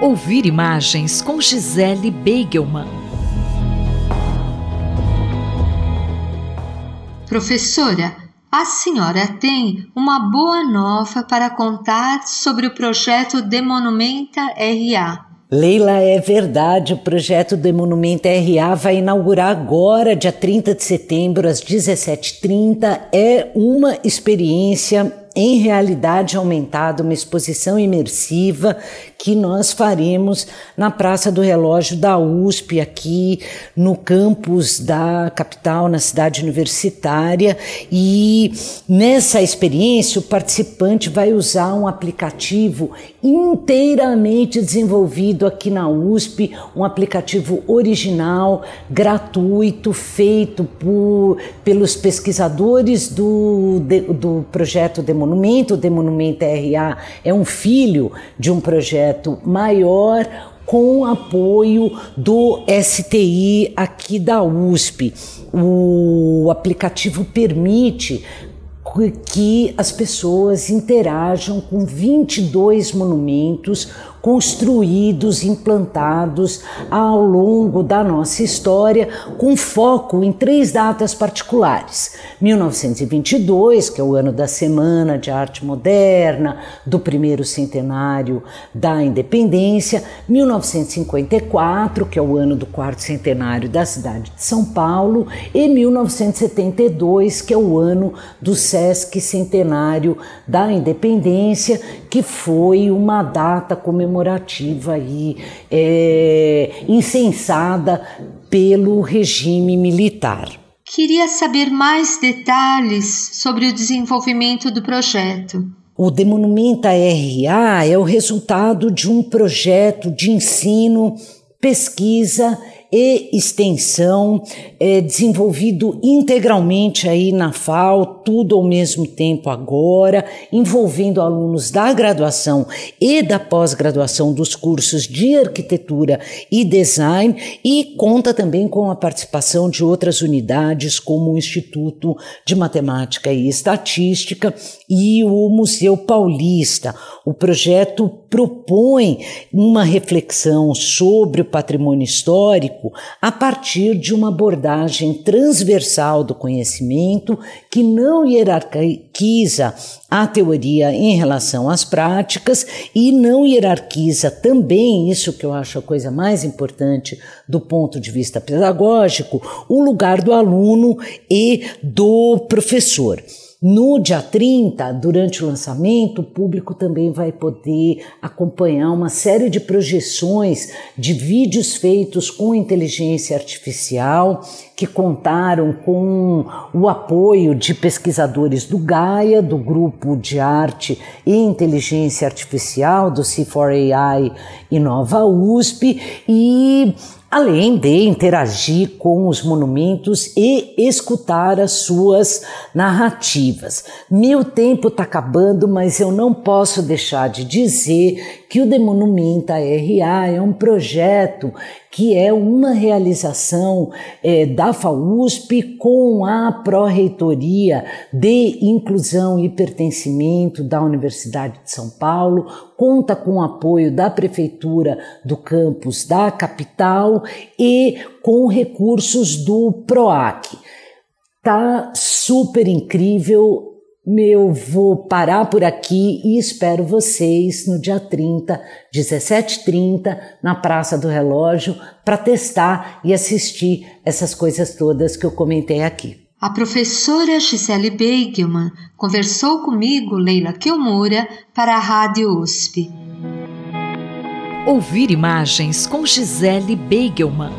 Ouvir imagens com Gisele Beigelman. Professora, a senhora tem uma boa nova para contar sobre o projeto Demonumenta RA. Leila, é verdade, o projeto do Monumento RA vai inaugurar agora, dia 30 de setembro, às 17h30. É uma experiência em realidade aumentada, uma exposição imersiva que nós faremos na Praça do Relógio da USP, aqui no campus da capital, na cidade universitária. E nessa experiência, o participante vai usar um aplicativo inteiramente desenvolvido aqui na USP, um aplicativo original, gratuito, feito por, pelos pesquisadores do, do projeto de Monumento. O Demonumento RA é um filho de um projeto maior com apoio do STI aqui da USP. O aplicativo permite que as pessoas interajam com 22 monumentos construídos, implantados ao longo da nossa história, com foco em três datas particulares: 1922, que é o ano da Semana de Arte Moderna, do primeiro centenário da independência, 1954, que é o ano do quarto centenário da cidade de São Paulo, e 1972, que é o ano do Sesc Centenário da Independência, que foi uma data comemorativa comemorativa e é, incensada pelo regime militar. Queria saber mais detalhes sobre o desenvolvimento do projeto. O Demonumenta RA é o resultado de um projeto de ensino, pesquisa e extensão, é, desenvolvido integralmente aí na FAO, tudo ao mesmo tempo agora, envolvendo alunos da graduação e da pós-graduação dos cursos de arquitetura e design e conta também com a participação de outras unidades como o Instituto de Matemática e Estatística e o Museu Paulista. O projeto propõe uma reflexão sobre o patrimônio histórico a partir de uma abordagem transversal do conhecimento que não hierarquiza a teoria em relação às práticas e não hierarquiza também, isso que eu acho a coisa mais importante do ponto de vista pedagógico, o lugar do aluno e do professor. No dia 30, durante o lançamento, o público também vai poder acompanhar uma série de projeções de vídeos feitos com inteligência artificial, que contaram com o apoio de pesquisadores do Gaia, do Grupo de Arte e Inteligência Artificial, do C4AI e Nova USP, e além de interagir com os monumentos e escutar as suas narrativas. Meu tempo está acabando, mas eu não posso deixar de dizer que o Demonumenta RA é um projeto que é uma realização é, da FAUSP com a Pró-Reitoria de Inclusão e Pertencimento da Universidade de São Paulo, conta com o apoio da Prefeitura do campus da capital e com recursos do PROAC. Tá super incrível, eu vou parar por aqui e espero vocês no dia 30, 17h30, na Praça do Relógio, para testar e assistir essas coisas todas que eu comentei aqui. A professora Gisele Beigelman conversou comigo, Leila Kilmoura, para a Rádio USP. Ouvir imagens com Gisele Beigelman.